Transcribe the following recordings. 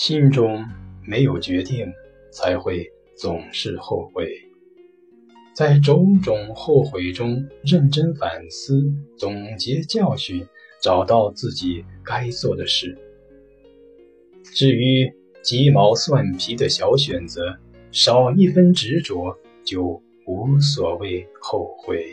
心中没有决定，才会总是后悔。在种种后悔中，认真反思，总结教训，找到自己该做的事。至于鸡毛蒜皮的小选择，少一分执着，就无所谓后悔。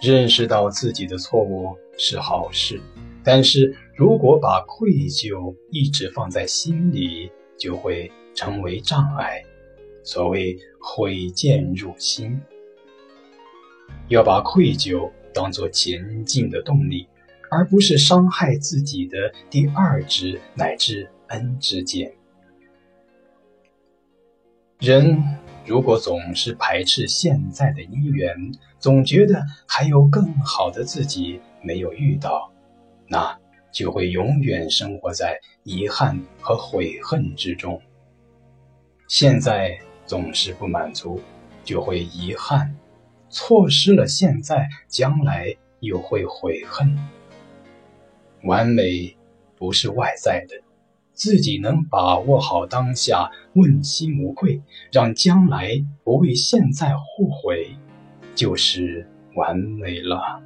认识到自己的错误是好事，但是如果把愧疚一直放在心里，就会成为障碍。所谓悔见入心，要把愧疚当作前进的动力，而不是伤害自己的第二支乃至 N 支箭。人如果总是排斥现在的姻缘，总觉得还有更好的自己没有遇到，那就会永远生活在遗憾和悔恨之中。现在总是不满足，就会遗憾；错失了现在，将来又会悔恨。完美不是外在的。自己能把握好当下，问心无愧，让将来不为现在后悔，就是完美了。